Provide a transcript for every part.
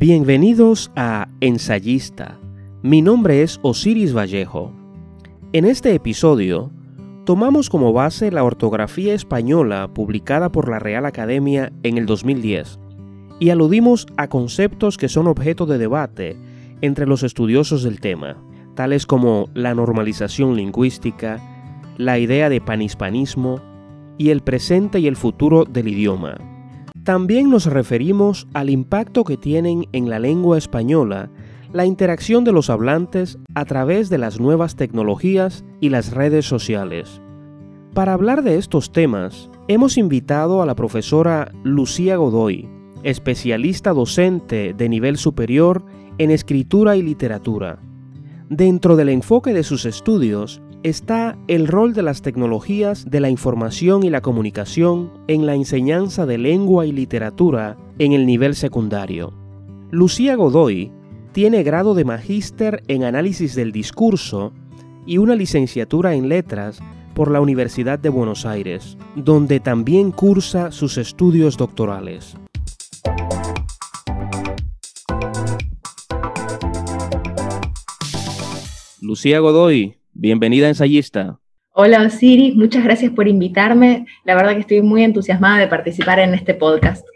Bienvenidos a Ensayista. Mi nombre es Osiris Vallejo. En este episodio, tomamos como base la ortografía española publicada por la Real Academia en el 2010 y aludimos a conceptos que son objeto de debate entre los estudiosos del tema, tales como la normalización lingüística, la idea de panhispanismo y el presente y el futuro del idioma. También nos referimos al impacto que tienen en la lengua española la interacción de los hablantes a través de las nuevas tecnologías y las redes sociales. Para hablar de estos temas, hemos invitado a la profesora Lucía Godoy, especialista docente de nivel superior en escritura y literatura. Dentro del enfoque de sus estudios, está el rol de las tecnologías de la información y la comunicación en la enseñanza de lengua y literatura en el nivel secundario. Lucía Godoy tiene grado de magíster en análisis del discurso y una licenciatura en letras por la Universidad de Buenos Aires, donde también cursa sus estudios doctorales. Lucía Godoy, Bienvenida ensayista. Hola Osiris, muchas gracias por invitarme. La verdad que estoy muy entusiasmada de participar en este podcast.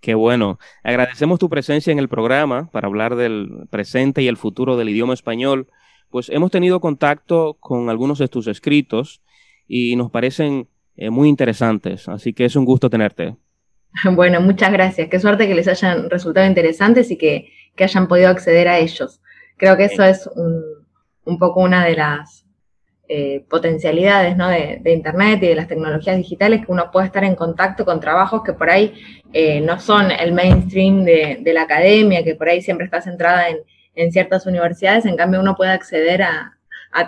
Qué bueno. Agradecemos tu presencia en el programa para hablar del presente y el futuro del idioma español. Pues hemos tenido contacto con algunos de tus escritos y nos parecen eh, muy interesantes, así que es un gusto tenerte. Bueno, muchas gracias. Qué suerte que les hayan resultado interesantes y que, que hayan podido acceder a ellos. Creo que eso es un, un poco una de las eh, potencialidades de, Internet y de las tecnologías digitales, que uno puede estar en contacto con trabajos que por ahí eh, no son el mainstream de, la academia, que por ahí siempre está centrada en, ciertas universidades, en cambio uno puede acceder a,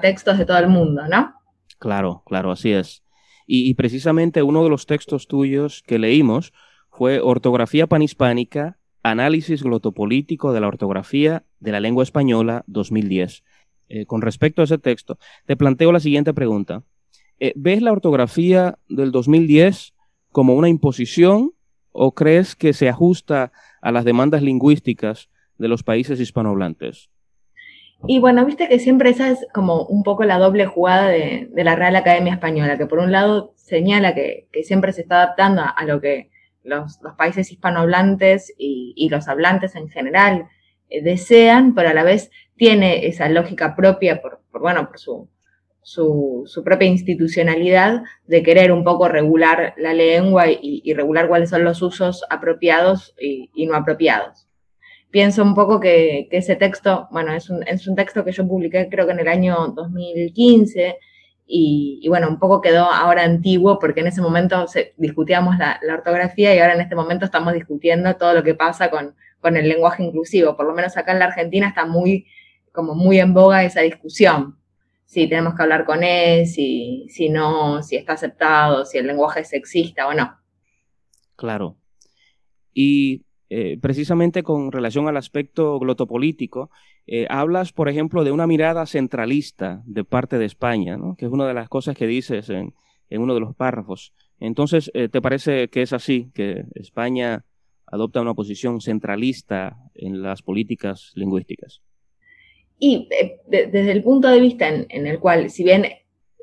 textos de todo el mundo, ¿no? Claro, claro, así es. Y, y, precisamente uno de los textos tuyos que leímos fue Ortografía Panhispánica, Análisis Glotopolítico de la Ortografía de la Lengua Española 2010. Eh, con respecto a ese texto, te planteo la siguiente pregunta. Eh, ¿Ves la ortografía del 2010 como una imposición o crees que se ajusta a las demandas lingüísticas de los países hispanohablantes? Y bueno, viste que siempre esa es como un poco la doble jugada de, la Real Academia Española, que por un lado señala que, siempre se está adaptando a, lo que los, países hispanohablantes y, los hablantes en general desean, pero a la vez tiene esa lógica propia por, bueno, por su, su, propia institucionalidad de querer un poco regular la lengua y, regular cuáles son los usos apropiados y, no apropiados. Pienso un poco que, ese texto, bueno, es un, es un, texto que yo publiqué creo que en el año 2015 y, bueno, un poco quedó ahora antiguo porque en ese momento discutíamos la, la ortografía y ahora en este momento estamos discutiendo todo lo que pasa con, con el lenguaje inclusivo. Por lo menos acá en la Argentina está muy como muy en boga esa discusión. Si tenemos que hablar con él, si, si no, si está aceptado, si el lenguaje es sexista o no. Claro. Y eh, precisamente con relación al aspecto glotopolítico, eh, hablas, por ejemplo, de una mirada centralista de parte de España, ¿no? que es una de las cosas que dices en, uno de los párrafos. Entonces, eh, ¿te parece que es así, que España adopta una posición centralista en las políticas lingüísticas? Y eh, desde el punto de vista en, el cual, si bien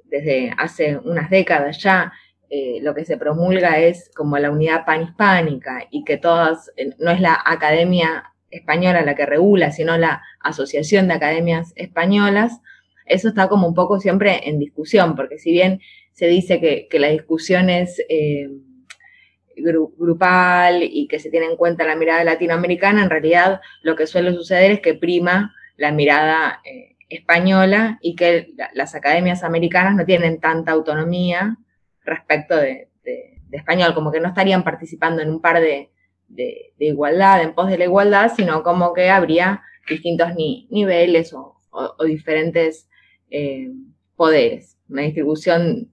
desde hace unas décadas ya eh, lo que se promulga es como la unidad panhispánica y que todas, eh, no es la academia española la que regula, sino la Asociación de Academias Españolas, eso está como un poco siempre en discusión, porque si bien se dice que, la discusión es grupal y que se tiene en cuenta la mirada latinoamericana, en realidad lo que suele suceder es que prima la mirada eh, española y que las academias americanas no tienen tanta autonomía respecto de, español, como que no estarían participando en un par de, igualdad, en pos de la igualdad, sino como que habría distintos niveles o, diferentes eh, poderes, una distribución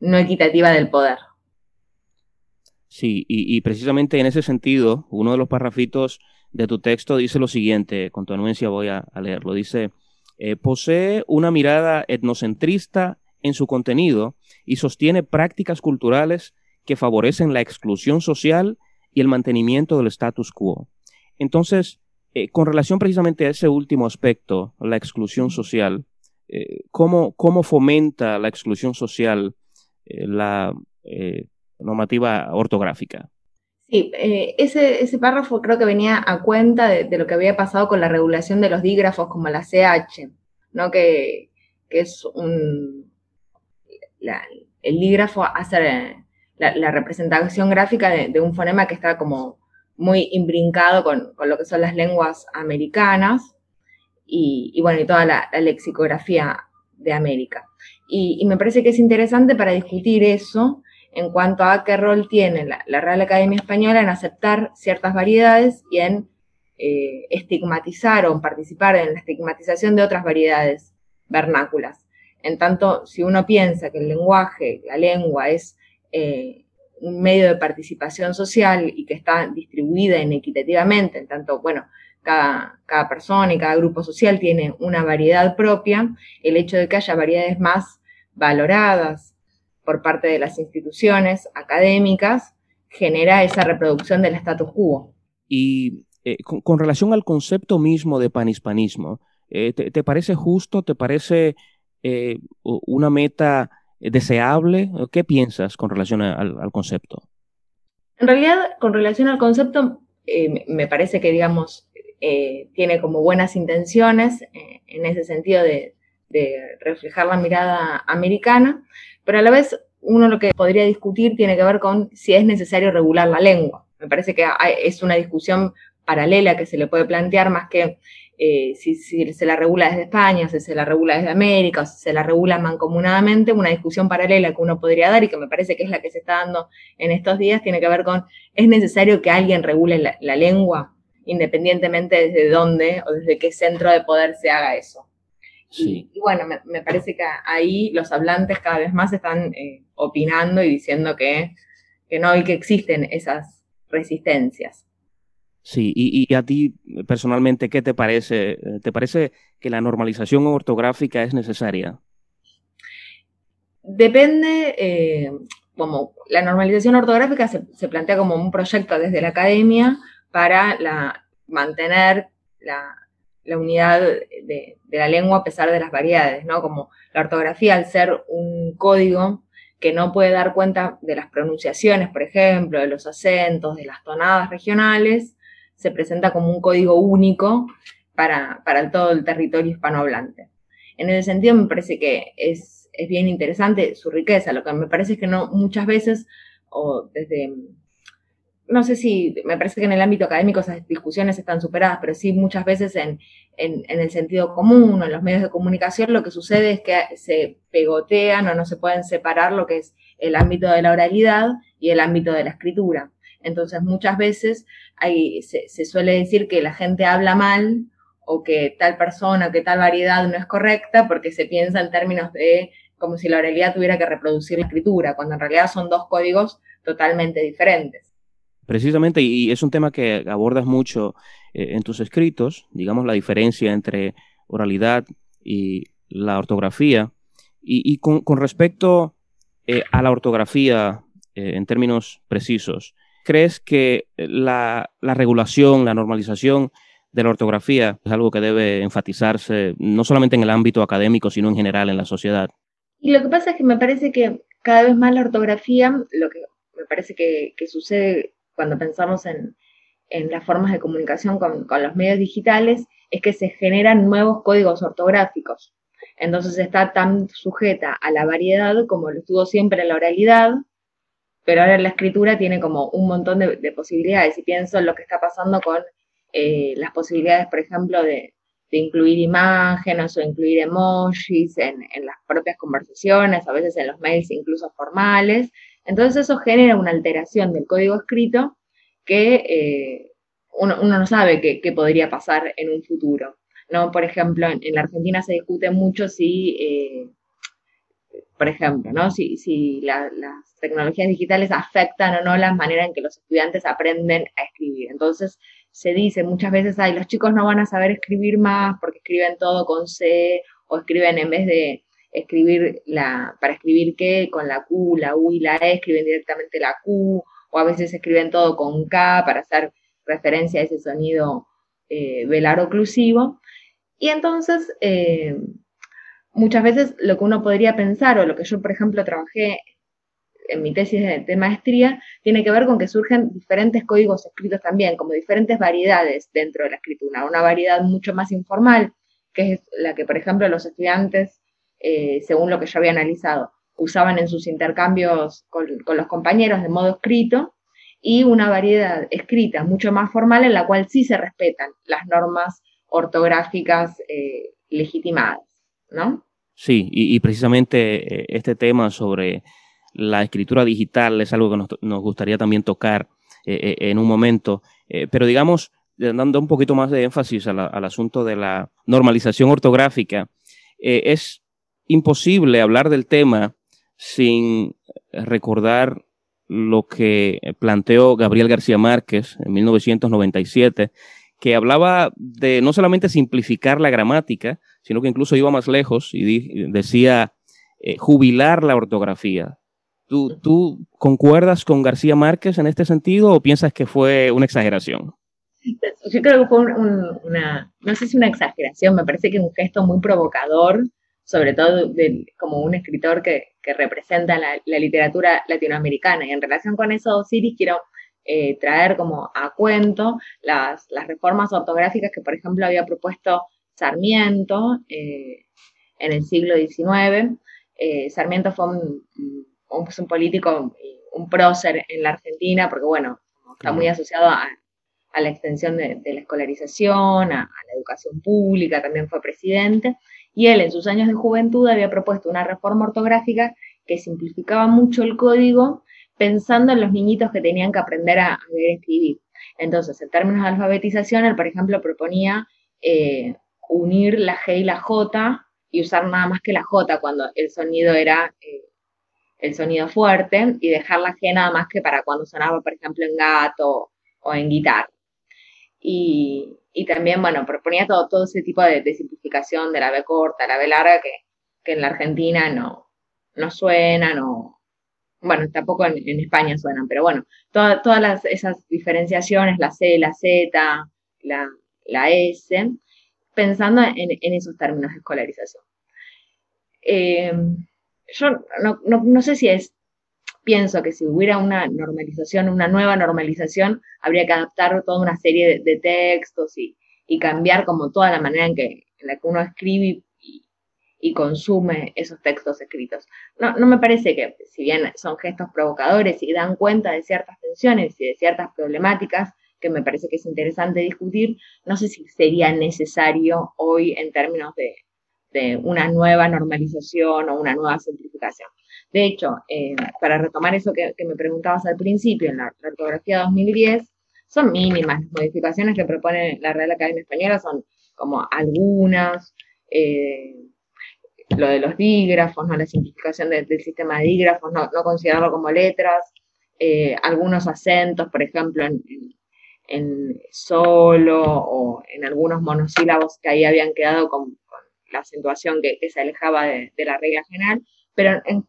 no equitativa del poder. Sí, y, precisamente en ese sentido, uno de los parrafitos de tu texto dice lo siguiente, con tu anuencia voy a, leerlo, dice, eh, posee una mirada etnocentrista en su contenido y sostiene prácticas culturales que favorecen la exclusión social y el mantenimiento del status quo. Entonces, eh, con relación precisamente a ese último aspecto, la exclusión social, eh, ¿cómo, fomenta la exclusión social la normativa ortográfica? Sí, ese, ese, párrafo creo que venía a cuenta de, lo que había pasado con la regulación de los dígrafos como la CH, ¿no? que, es un... el dígrafo hace la, representación gráfica de, un fonema que está como muy imbrincado con, lo que son las lenguas americanas y, bueno, y toda la, lexicografía de América. Y, me parece que es interesante para discutir eso en cuanto a qué rol tiene la, Real Academia Española en aceptar ciertas variedades y en eh, estigmatizar o participar en la estigmatización de otras variedades vernáculas. En tanto, si uno piensa que el lenguaje, la lengua es eh, un medio de participación social y que está distribuida inequitativamente, en tanto, bueno, cada, persona y cada grupo social tiene una variedad propia, el hecho de que haya variedades más valoradas por parte de las instituciones académicas genera esa reproducción del status quo. Y eh, con, relación al concepto mismo de panhispanismo, eh, te, parece justo? ¿Te parece eh, una meta deseable? ¿Qué piensas con relación al, concepto? En realidad, con relación al concepto, me parece que, digamos, tiene como buenas intenciones en ese sentido de, reflejar la mirada americana, pero a la vez uno lo que podría discutir tiene que ver con si es necesario regular la lengua. Me parece que es una discusión paralela que se le puede plantear más que eh, si, se la regula desde España, si se la regula desde América, o si se la regula mancomunadamente, una discusión paralela que uno podría dar y que me parece que es la que se está dando en estos días, tiene que ver con, ¿es necesario que alguien regule la, lengua independientemente desde dónde o desde qué centro de poder se haga eso? Y, bueno, me, parece que ahí los hablantes cada vez más están eh, opinando y diciendo que, que no y que existen esas resistencias. Sí, y, a ti personalmente, ¿qué te parece? ¿Te parece que la normalización ortográfica es necesaria? Depende, eh, como la normalización ortográfica se, plantea como un proyecto desde la academia para la, mantener la, unidad de, la lengua a pesar de las variedades, ¿no? Como la ortografía, al ser un código que no puede dar cuenta de las pronunciaciones, por ejemplo, de los acentos, de las tonadas regionales, se presenta como un código único para, todo el territorio hispanohablante. En ese sentido, me parece que es, bien interesante su riqueza. Lo que me parece es que no muchas veces, o desde, no sé si, me parece que en el ámbito académico esas discusiones están superadas, pero sí muchas veces en, en, el sentido común o en los medios de comunicación lo que sucede es que se pegotean o no se pueden separar lo que es el ámbito de la oralidad y el ámbito de la escritura. Entonces muchas veces se, suele decir que la gente habla mal o que tal persona, que tal variedad no es correcta porque se piensa en términos de como si la oralidad tuviera que reproducir la escritura, cuando en realidad son dos códigos totalmente diferentes. Precisamente, y es un tema que abordas mucho eh, en tus escritos, digamos la diferencia entre oralidad y la ortografía. Y, con, respecto eh, a la ortografía eh, en términos precisos, ¿Crees que la, regulación, la normalización de la ortografía es algo que debe enfatizarse no solamente en el ámbito académico, sino en general en la sociedad? Y lo que pasa es que me parece que cada vez más la ortografía, lo que me parece que, sucede cuando pensamos en, las formas de comunicación con, con, los medios digitales, es que se generan nuevos códigos ortográficos. Entonces está tan sujeta a la variedad como lo estuvo siempre en la oralidad, pero ahora la escritura tiene como un montón de, posibilidades y pienso en lo que está pasando con eh, las posibilidades, por ejemplo, de, incluir imágenes o incluir emojis en, las propias conversaciones, a veces en los mails incluso formales. Entonces eso genera una alteración del código escrito que eh, uno, no sabe qué, podría pasar en un futuro. ¿no? Por ejemplo, en, la Argentina se discute mucho si eh, por ejemplo, ¿no? Si, si las tecnologías digitales afectan o no la manera en que los estudiantes aprenden a escribir. Entonces, se dice muchas veces, ay, los chicos no van a saber escribir más porque escriben todo con C o escriben en vez de escribir la, para escribir qué, con la Q, la U y la E, escriben directamente la Q, o a veces escriben todo con K para hacer referencia a ese sonido eh, velar oclusivo. Y entonces, eh, muchas veces lo que uno podría pensar, o lo que yo, por ejemplo, trabajé en mi tesis de, maestría, tiene que ver con que surgen diferentes códigos escritos también, como diferentes variedades dentro de la escritura. Una variedad mucho más informal, que es la que, por ejemplo, los estudiantes, eh, según lo que yo había analizado, usaban en sus intercambios con, los compañeros de modo escrito, y una variedad escrita mucho más formal en la cual sí se respetan las normas ortográficas eh, legitimadas, ¿no? Sí, y, precisamente eh, este tema sobre la escritura digital es algo que nos, gustaría también tocar en un momento, pero digamos, dando un poquito más de énfasis al asunto de la normalización ortográfica, es imposible hablar del tema sin recordar lo que planteó Gabriel García Márquez en 1997, que hablaba de no solamente simplificar la gramática, sino que incluso iba más lejos y decía eh, jubilar la ortografía. ¿Tú, ¿Tú concuerdas con García Márquez en este sentido o piensas que fue una exageración? Yo creo que fue una, no sé si una exageración, me parece que un gesto muy provocador sobre todo como un escritor que, representa la, literatura latinoamericana. Y en relación con eso, Osiris, quiero eh, traer como a cuento las, reformas ortográficas que, por ejemplo, había propuesto Sarmiento eh, en el siglo XIX. Eh, Sarmiento fue un, un, político, un prócer en la Argentina, porque, bueno, está muy asociado a, la extensión de, la escolarización, a, la educación pública, también fue presidente y él en sus años de juventud había propuesto una reforma ortográfica que simplificaba mucho el código pensando en los niñitos que tenían que aprender a, y escribir. Entonces, en términos de alfabetización, él, por ejemplo, proponía eh, unir la G y la J y usar nada más que la J cuando el sonido era eh, el sonido fuerte y dejar la G nada más que para cuando sonaba, por ejemplo, en gato o en guitarra. Y, y también, bueno, proponía todo, todo ese tipo de, simplificación de la B corta, la B larga, que, que en la Argentina no, no suena, no, bueno, tampoco en, España suenan, pero bueno, todas las, esas diferenciaciones, la C, la Z, la, la S, pensando en, en, esos términos de escolarización. Eh, yo no, no, no, sé si es pienso que si hubiera una normalización, una nueva normalización, habría que adaptar toda una serie de, textos y, cambiar como toda la manera en, que, la que uno escribe y, consume esos textos escritos. No, no me parece que, si bien son gestos provocadores y dan cuenta de ciertas tensiones y de ciertas problemáticas, que me parece que es interesante discutir, no sé si sería necesario hoy en términos de, de una nueva normalización o una nueva simplificación. De hecho, eh, para retomar eso que, me preguntabas al principio, en la, ortografía 2010, son mínimas las modificaciones que propone la Real Academia Española, son como algunas, eh, lo de los dígrafos, ¿no? la simplificación del sistema de dígrafos, no, considerarlo como letras, eh, algunos acentos, por ejemplo, en, solo o en algunos monosílabos que ahí habían quedado con, la acentuación que, se alejaba de, de, la regla general, pero en,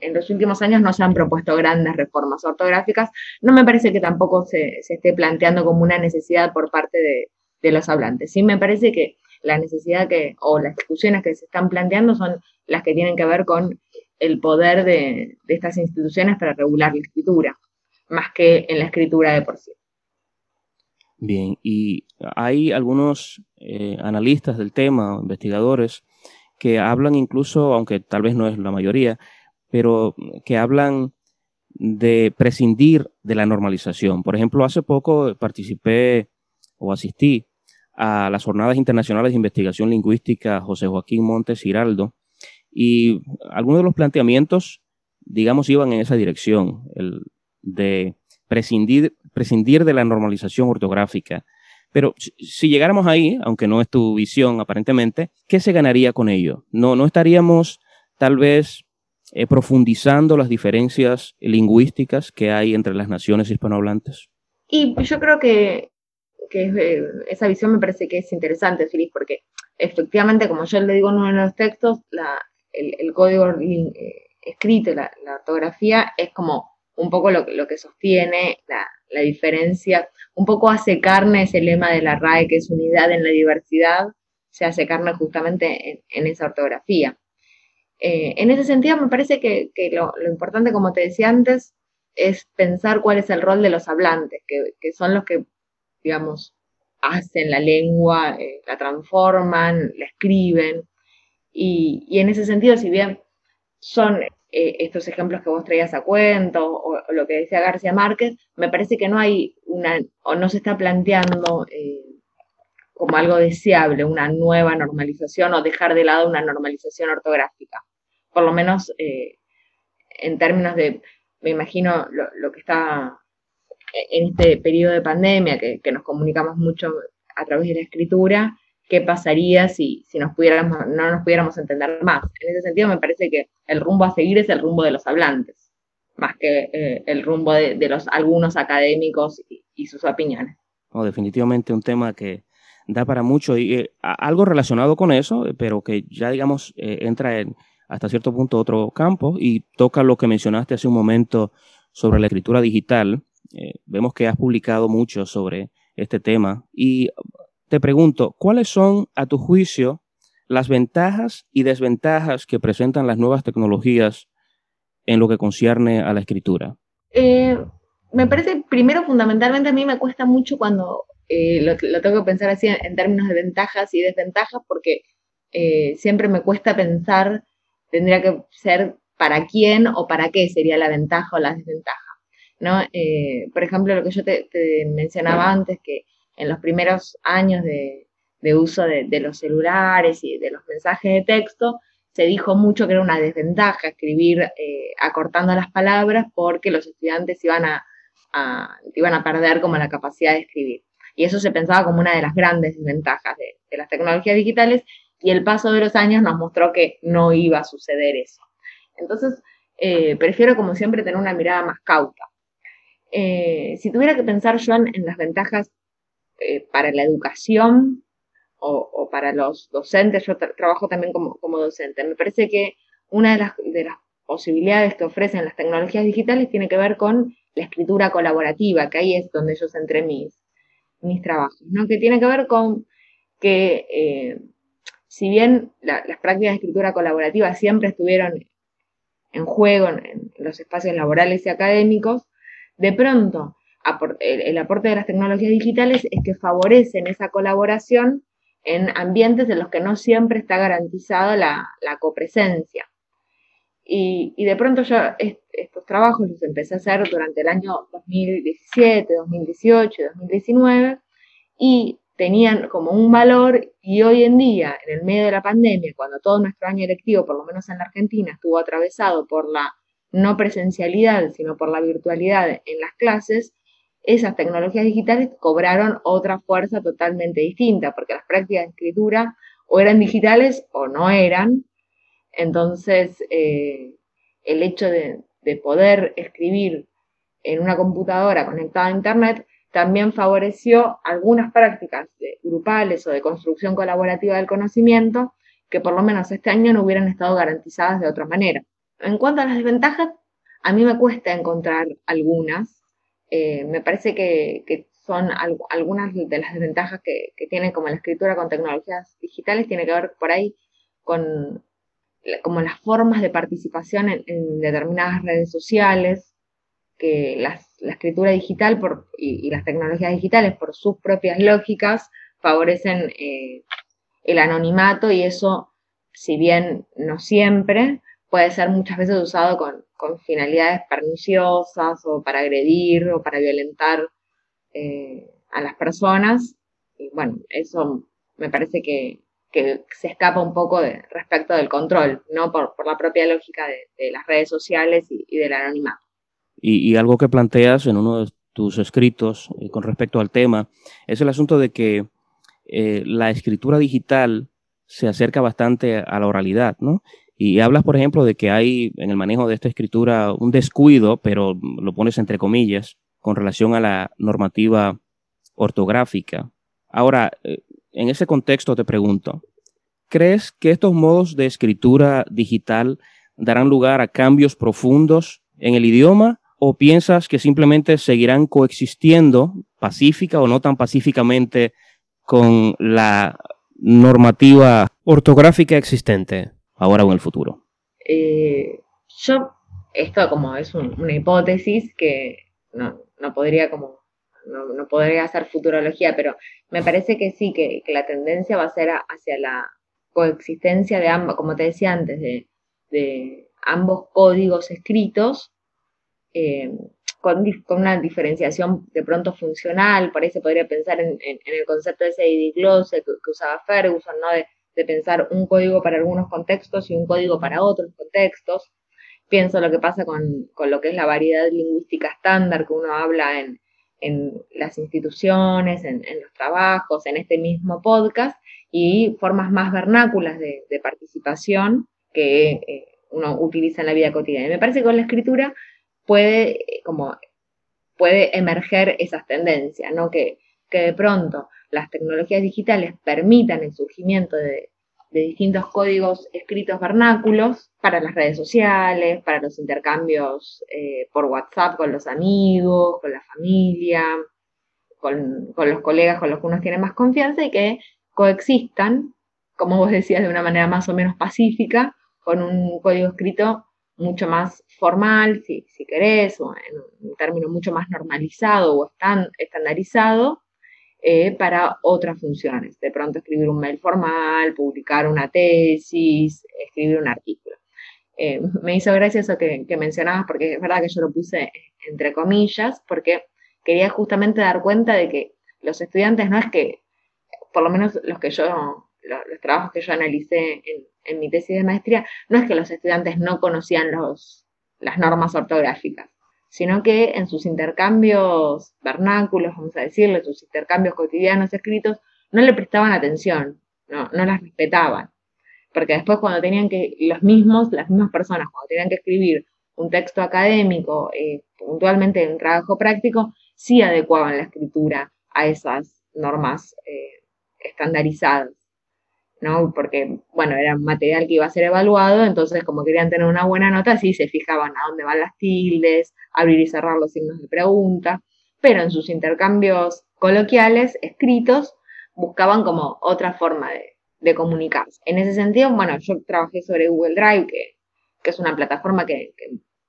en, los últimos años no se han propuesto grandes reformas ortográficas. No me parece que tampoco se, se esté planteando como una necesidad por parte de, de, los hablantes. Sí me parece que la necesidad que, o las discusiones que se están planteando son las que tienen que ver con el poder de, de estas instituciones para regular la escritura, más que en la escritura de por sí. Bien, y hay algunos eh, analistas del tema, investigadores, que hablan incluso, aunque tal vez no es la mayoría, pero que hablan de prescindir de la normalización. Por ejemplo, hace poco participé o asistí a las jornadas internacionales de investigación lingüística José Joaquín Montes Giraldo y algunos de los planteamientos, digamos, iban en esa dirección, el de prescindir, prescindir de la normalización ortográfica, pero si llegáramos ahí, aunque no es tu visión aparentemente, ¿qué se ganaría con ello? No, no estaríamos tal vez eh, profundizando las diferencias lingüísticas que hay entre las naciones hispanohablantes. Y yo creo que, eh, esa visión me parece que es interesante, Filipe, porque efectivamente, como yo le digo en uno de los textos, el, código eh, escrito, la, ortografía, es como un poco lo, lo que sostiene la, la diferencia, un poco hace carne ese lema de la RAE que es unidad en la diversidad, se hace carne justamente en, esa ortografía. Eh, en ese sentido, me parece que, lo, importante, como te decía antes, es pensar cuál es el rol de los hablantes, que, son los que, digamos, hacen la lengua, eh, la transforman, la escriben. Y, y, en ese sentido, si bien son eh, estos ejemplos que vos traías a cuento o, lo que decía García Márquez, me parece que no hay una, o no se está planteando eh, como algo deseable una nueva normalización o dejar de lado una normalización ortográfica. Por lo menos eh, en términos de, me imagino lo, que está en este periodo de pandemia, que, que nos comunicamos mucho a través de la escritura, qué pasaría si, si nos pudiéramos, no nos pudiéramos entender más. En ese sentido, me parece que el rumbo a seguir es el rumbo de los hablantes, más que eh, el rumbo de, los algunos académicos y, sus opiniones. definitivamente un tema que da para mucho y eh, algo relacionado con eso, pero que ya digamos eh, entra en hasta cierto punto otro campo y toca lo que mencionaste hace un momento sobre la escritura digital. vemos que has publicado mucho sobre este tema y te pregunto, ¿cuáles son, a tu juicio, las ventajas y desventajas que presentan las nuevas tecnologías en lo que concierne a la escritura? Eh, me parece, primero, fundamentalmente a mí me cuesta mucho cuando eh, lo, tengo que pensar así en, términos de ventajas y desventajas, porque eh, siempre me cuesta pensar, tendría que ser para quién o para qué sería la ventaja o la desventaja. ¿no? por ejemplo, lo que yo te mencionaba antes, que en los primeros años de, uso de, los celulares y de los mensajes de texto, se dijo mucho que era una desventaja escribir eh, acortando las palabras porque los estudiantes iban a, iban a perder como la capacidad de escribir. Y eso se pensaba como una de las grandes desventajas de, las tecnologías digitales y el paso de los años nos mostró que no iba a suceder eso. Entonces, eh, prefiero como siempre tener una mirada más cauta. Eh, si tuviera que pensar yo en las ventajas eh, para la educación o, para los docentes, yo trabajo también como, docente. Me parece que una de las, de las posibilidades que ofrecen las tecnologías digitales tiene que ver con la escritura colaborativa, que ahí es donde yo centré mis, mis trabajos, ¿no? que tiene que ver con que eh, si bien las prácticas de escritura colaborativa siempre estuvieron en juego en, los espacios laborales y académicos, de pronto el, aporte de las tecnologías digitales es que favorecen esa colaboración en ambientes en los que no siempre está garantizada la, copresencia. Y, de pronto yo estos trabajos los empecé a hacer durante el año 2017, 2018, 2019 y tenían como un valor y hoy en día, en el medio de la pandemia, cuando todo nuestro año electivo, por lo menos en la Argentina, estuvo atravesado por la no presencialidad, sino por la virtualidad en las clases, esas tecnologías digitales cobraron otra fuerza totalmente distinta, porque las prácticas de escritura o eran digitales o no eran. Entonces, eh, el hecho de, poder escribir en una computadora conectada a Internet también favoreció algunas prácticas grupales o de construcción colaborativa del conocimiento que por lo menos este año no hubieran estado garantizadas de otra manera. En cuanto a las desventajas, a mí me cuesta encontrar algunas, eh, me parece que, son algunas de las desventajas que, tiene como la escritura con tecnologías digitales, tiene que ver por ahí con como las formas de participación en, determinadas redes sociales, que la escritura digital y, las tecnologías digitales por sus propias lógicas favorecen eh, el anonimato y eso, si bien no siempre, puede ser muchas veces usado con, finalidades perniciosas o para agredir o para violentar eh, a las personas. Y bueno, eso me parece que, se escapa un poco respecto del control, ¿no? Por, la propia lógica de, las redes sociales y, del anonimato. Y, algo que planteas en uno de tus escritos eh, con respecto al tema es el asunto de que eh, la escritura digital se acerca bastante a la oralidad, ¿no? Y hablas, por ejemplo, de que hay en el manejo de esta escritura un descuido, pero lo pones entre comillas, con relación a la normativa ortográfica. Ahora, eh, en ese contexto te pregunto, ¿crees que estos modos de escritura digital darán lugar a cambios profundos en el idioma ¿O piensas que simplemente seguirán coexistiendo pacífica o no tan pacíficamente con la normativa ortográfica existente ahora o en el futuro? Eh, yo, esto como es una hipótesis que no, podría como, no, podría hacer futurología, pero me parece que sí, que, la tendencia va a ser hacia la coexistencia de ambos, como te decía antes, de, ambos códigos escritos, eh, con, una diferenciación de pronto funcional, por ahí se podría pensar en, el concepto de ese idiglose que, que, usaba Ferguson, ¿no? De, de, pensar un código para algunos contextos y un código para otros contextos. Pienso lo que pasa con, con lo que es la variedad lingüística estándar que uno habla en, en las instituciones, en, los trabajos, en este mismo podcast, y formas más vernáculas de, participación que eh, uno utiliza en la vida cotidiana. Y me parece que con la escritura puede, eh, como, puede emerger esas tendencias, ¿no? Que, que de pronto las tecnologías digitales permitan el surgimiento de, distintos códigos escritos vernáculos para las redes sociales, para los intercambios eh, por WhatsApp con los amigos, con la familia, con, los colegas con los que uno tiene más confianza y que coexistan, como vos decías, de una manera más o menos pacífica, con un código escrito mucho más formal, si, si querés, o en un término mucho más normalizado o estandarizado, eh, para otras funciones. De pronto escribir un mail formal, publicar una tesis, escribir un artículo. Eh, me hizo gracia eso que, mencionabas, porque es verdad que yo lo puse entre comillas, porque quería justamente dar cuenta de que los estudiantes no es que, por lo menos los que yo, los, trabajos que yo analicé en, en, mi tesis de maestría, no es que los estudiantes no conocían los, las normas ortográficas sino que en sus intercambios vernáculos, vamos a decirle, sus intercambios cotidianos escritos, no le prestaban atención, no, no las respetaban. Porque después cuando tenían que, los mismos, las mismas personas, cuando tenían que escribir un texto académico, eh, puntualmente en un trabajo práctico, sí adecuaban la escritura a esas normas eh, estandarizadas. ¿No? Porque, bueno, era un material que iba a ser evaluado, entonces como querían tener una buena nota, sí se fijaban a dónde van las tildes, abrir y cerrar los signos de pregunta, pero en sus intercambios coloquiales, escritos, buscaban como otra forma de, comunicarse. En ese sentido, bueno, yo trabajé sobre Google Drive, que, es una plataforma que,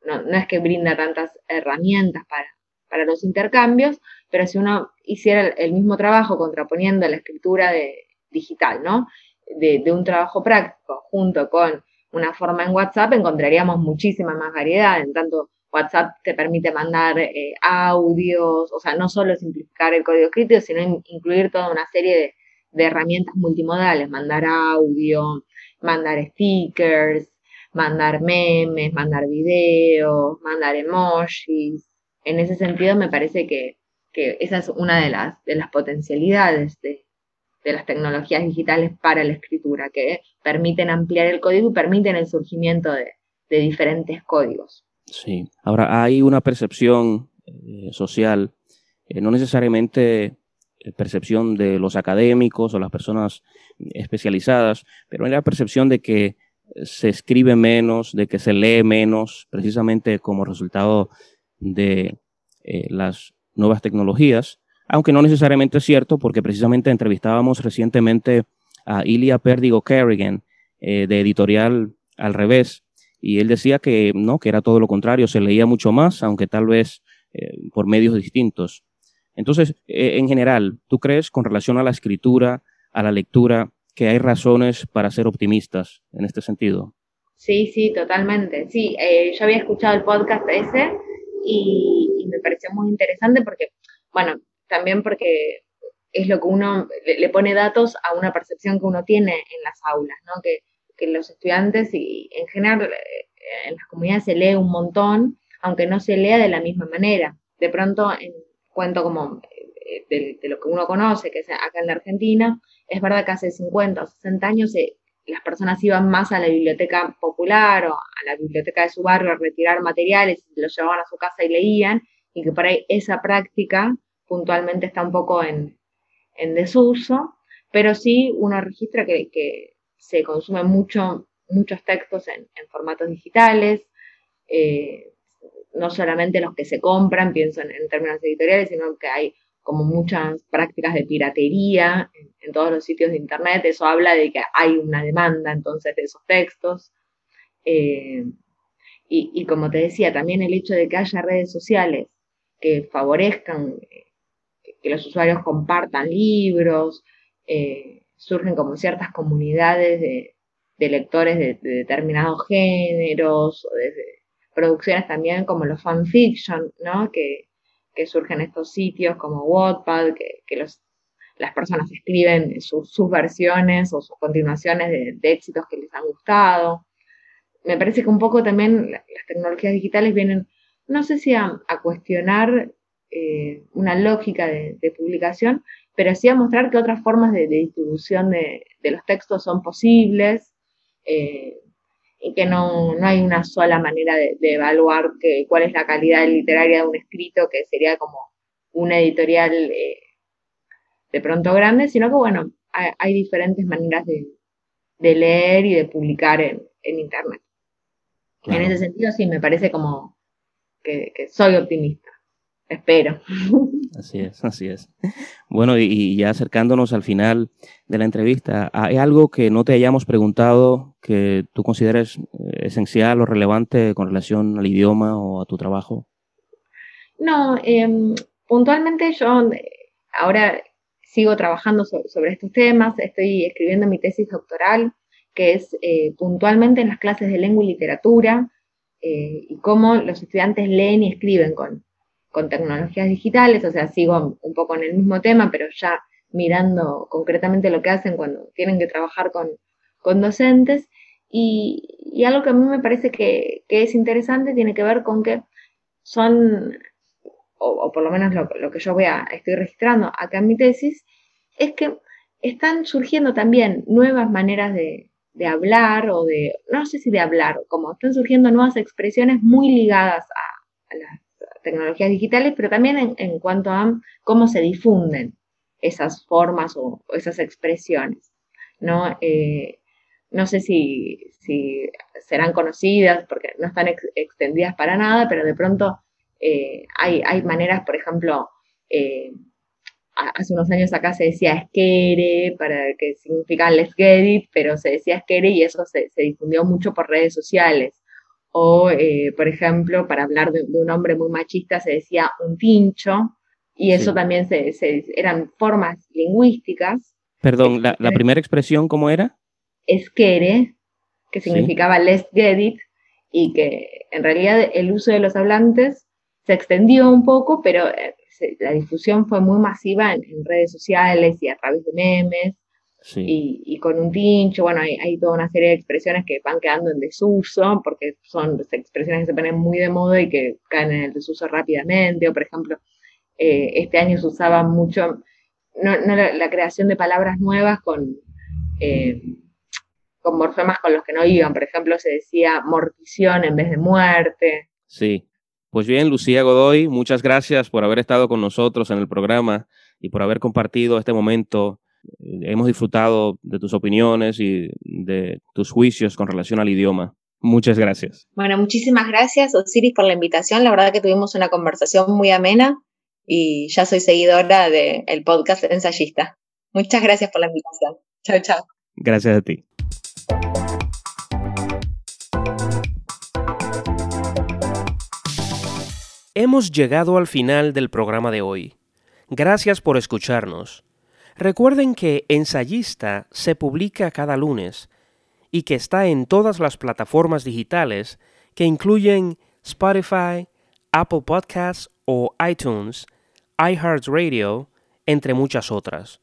no, es que brinda tantas herramientas para, para los intercambios, pero si uno hiciera el mismo trabajo contraponiendo la escritura de, digital, ¿no? De, un trabajo práctico junto con una forma en WhatsApp, encontraríamos muchísima más variedad. En tanto, WhatsApp te permite mandar eh, audios, o sea, no solo simplificar el código escrito, sino incluir toda una serie de, herramientas multimodales, mandar audio, mandar stickers, mandar memes, mandar videos, mandar emojis. En ese sentido, me parece que, que esa es una de las, de las potencialidades de, de las tecnologías digitales para la escritura, que permiten ampliar el código y permiten el surgimiento de, diferentes códigos. Sí, ahora hay una percepción eh, social, eh, no necesariamente eh, percepción de los académicos o las personas especializadas, pero hay la percepción de que se escribe menos, de que se lee menos, precisamente como resultado de las nuevas tecnologías aunque no necesariamente es cierto, porque precisamente entrevistábamos recientemente a Ilya Perdigo Kerrigan, eh, de editorial Al Revés, y él decía que no, que era todo lo contrario, se leía mucho más, aunque tal vez eh, por medios distintos. Entonces, eh, en general, ¿tú crees con relación a la escritura, a la lectura, que hay razones para ser optimistas en este sentido? Sí, sí, totalmente. Sí, yo había escuchado el podcast ese y, y me pareció muy interesante porque, bueno, también porque es lo que uno le, pone datos a una percepción que uno tiene en las aulas, ¿no? Que, los estudiantes y en general eh, en las comunidades se lee un montón, aunque no se lea de la misma manera. De pronto, en cuento como eh, de, lo que uno conoce, que es acá en la Argentina, es verdad que hace 50 o 60 años eh, las personas iban más a la biblioteca popular o a la biblioteca de su barrio a retirar materiales, los llevaban a su casa y leían, y que por ahí esa práctica puntualmente está un poco en, desuso, pero sí uno registra que, se consumen mucho, muchos textos en, formatos digitales, eh, no solamente los que se compran, pienso en, términos editoriales, sino que hay como muchas prácticas de piratería en, todos los sitios de Internet. Eso habla de que hay una demanda entonces de esos textos. Eh, y, como te decía, también el hecho de que haya redes sociales que favorezcan eh, que los usuarios compartan libros, eh, surgen como ciertas comunidades de, lectores de, determinados géneros, o de, producciones también como los fanfiction, ¿no? Que, surgen estos sitios como Wattpad, que, los, las personas escriben sus, versiones o sus continuaciones de, éxitos que les han gustado. Me parece que un poco también las tecnologías digitales vienen, no sé si a, cuestionar eh, una lógica de, publicación, pero sí a mostrar que otras formas de, distribución de, los textos son posibles. Eh, y que no, hay una sola manera de, evaluar que, cuál es la calidad literaria de un escrito, que sería como una editorial eh, de pronto grande, sino que bueno, hay, diferentes maneras de, leer y de publicar en, Internet. En ese sentido, sí, me parece como que soy optimista. Espero. Así es, así es. Bueno, y, ya acercándonos al final de la entrevista, ¿hay algo que no te hayamos preguntado que tú consideres eh, esencial o relevante con relación al idioma o a tu trabajo? No, em, puntualmente yo eh, ahora sigo trabajando sobre, estos temas, estoy escribiendo mi tesis doctoral, que es eh, puntualmente en las clases de lengua y literatura, y cómo los estudiantes leen y escriben con, con tecnologías digitales, o sea, sigo un poco en el mismo tema, pero ya mirando concretamente lo que hacen cuando tienen que trabajar con, docentes. Y, algo que a mí me parece que, es interesante tiene que ver con que son, o, por lo menos lo, que yo voy a, estoy registrando acá en mi tesis, es que están surgiendo también nuevas maneras de, hablar o de, no sé si de hablar, como están surgiendo nuevas expresiones muy ligadas a, a las tecnologías digitales, pero también en, cuanto a cómo se difunden esas formas o, esas expresiones. ¿no? Eh, no sé si, serán conocidas porque no están extendidas para nada, pero de pronto eh, hay, maneras, por ejemplo, eh, hace unos años acá se decía esquere, para que significa let's get it, pero se decía esquere y eso se, se difundió mucho por redes sociales o, eh, por ejemplo, para hablar de, un hombre muy machista se decía un pincho, y eso también se, eran formas lingüísticas. Perdón, la, primera expresión, ¿cómo era? Esquere, que significaba let's get it, y que en realidad el uso de los hablantes se extendió un poco, pero eh, la difusión fue muy masiva en, redes sociales y a través de memes y, con un pincho, bueno, hay, toda una serie de expresiones que van quedando en desuso, porque son expresiones que se ponen muy de moda y que caen en el desuso rápidamente, o por ejemplo, eh, este año se usaba mucho, no, la, creación de palabras nuevas con, eh, con morfemas con los que no iban, por ejemplo, se decía mortición en vez de muerte. Sí, pues bien, Lucía Godoy, muchas gracias por haber estado con nosotros en el programa y por haber compartido este momento hemos disfrutado de tus opiniones y de tus juicios con relación al idioma. Muchas gracias. Bueno, muchísimas gracias, Osiris, por la invitación. La verdad que tuvimos una conversación muy amena y ya soy seguidora del podcast Ensayista. Muchas gracias por la invitación. Chao, chao. Gracias a ti. Hemos llegado al final del programa de hoy. Gracias por escucharnos. Recuerden que Ensayista se publica cada lunes y que está en todas las plataformas digitales que incluyen Spotify, Apple Podcasts o iTunes, iHeartRadio, entre muchas otras.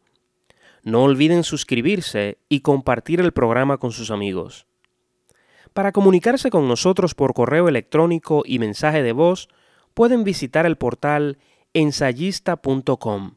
No olviden suscribirse y compartir el programa con sus amigos. Para comunicarse con nosotros por correo electrónico y mensaje de voz, pueden visitar el portal ensayista.com.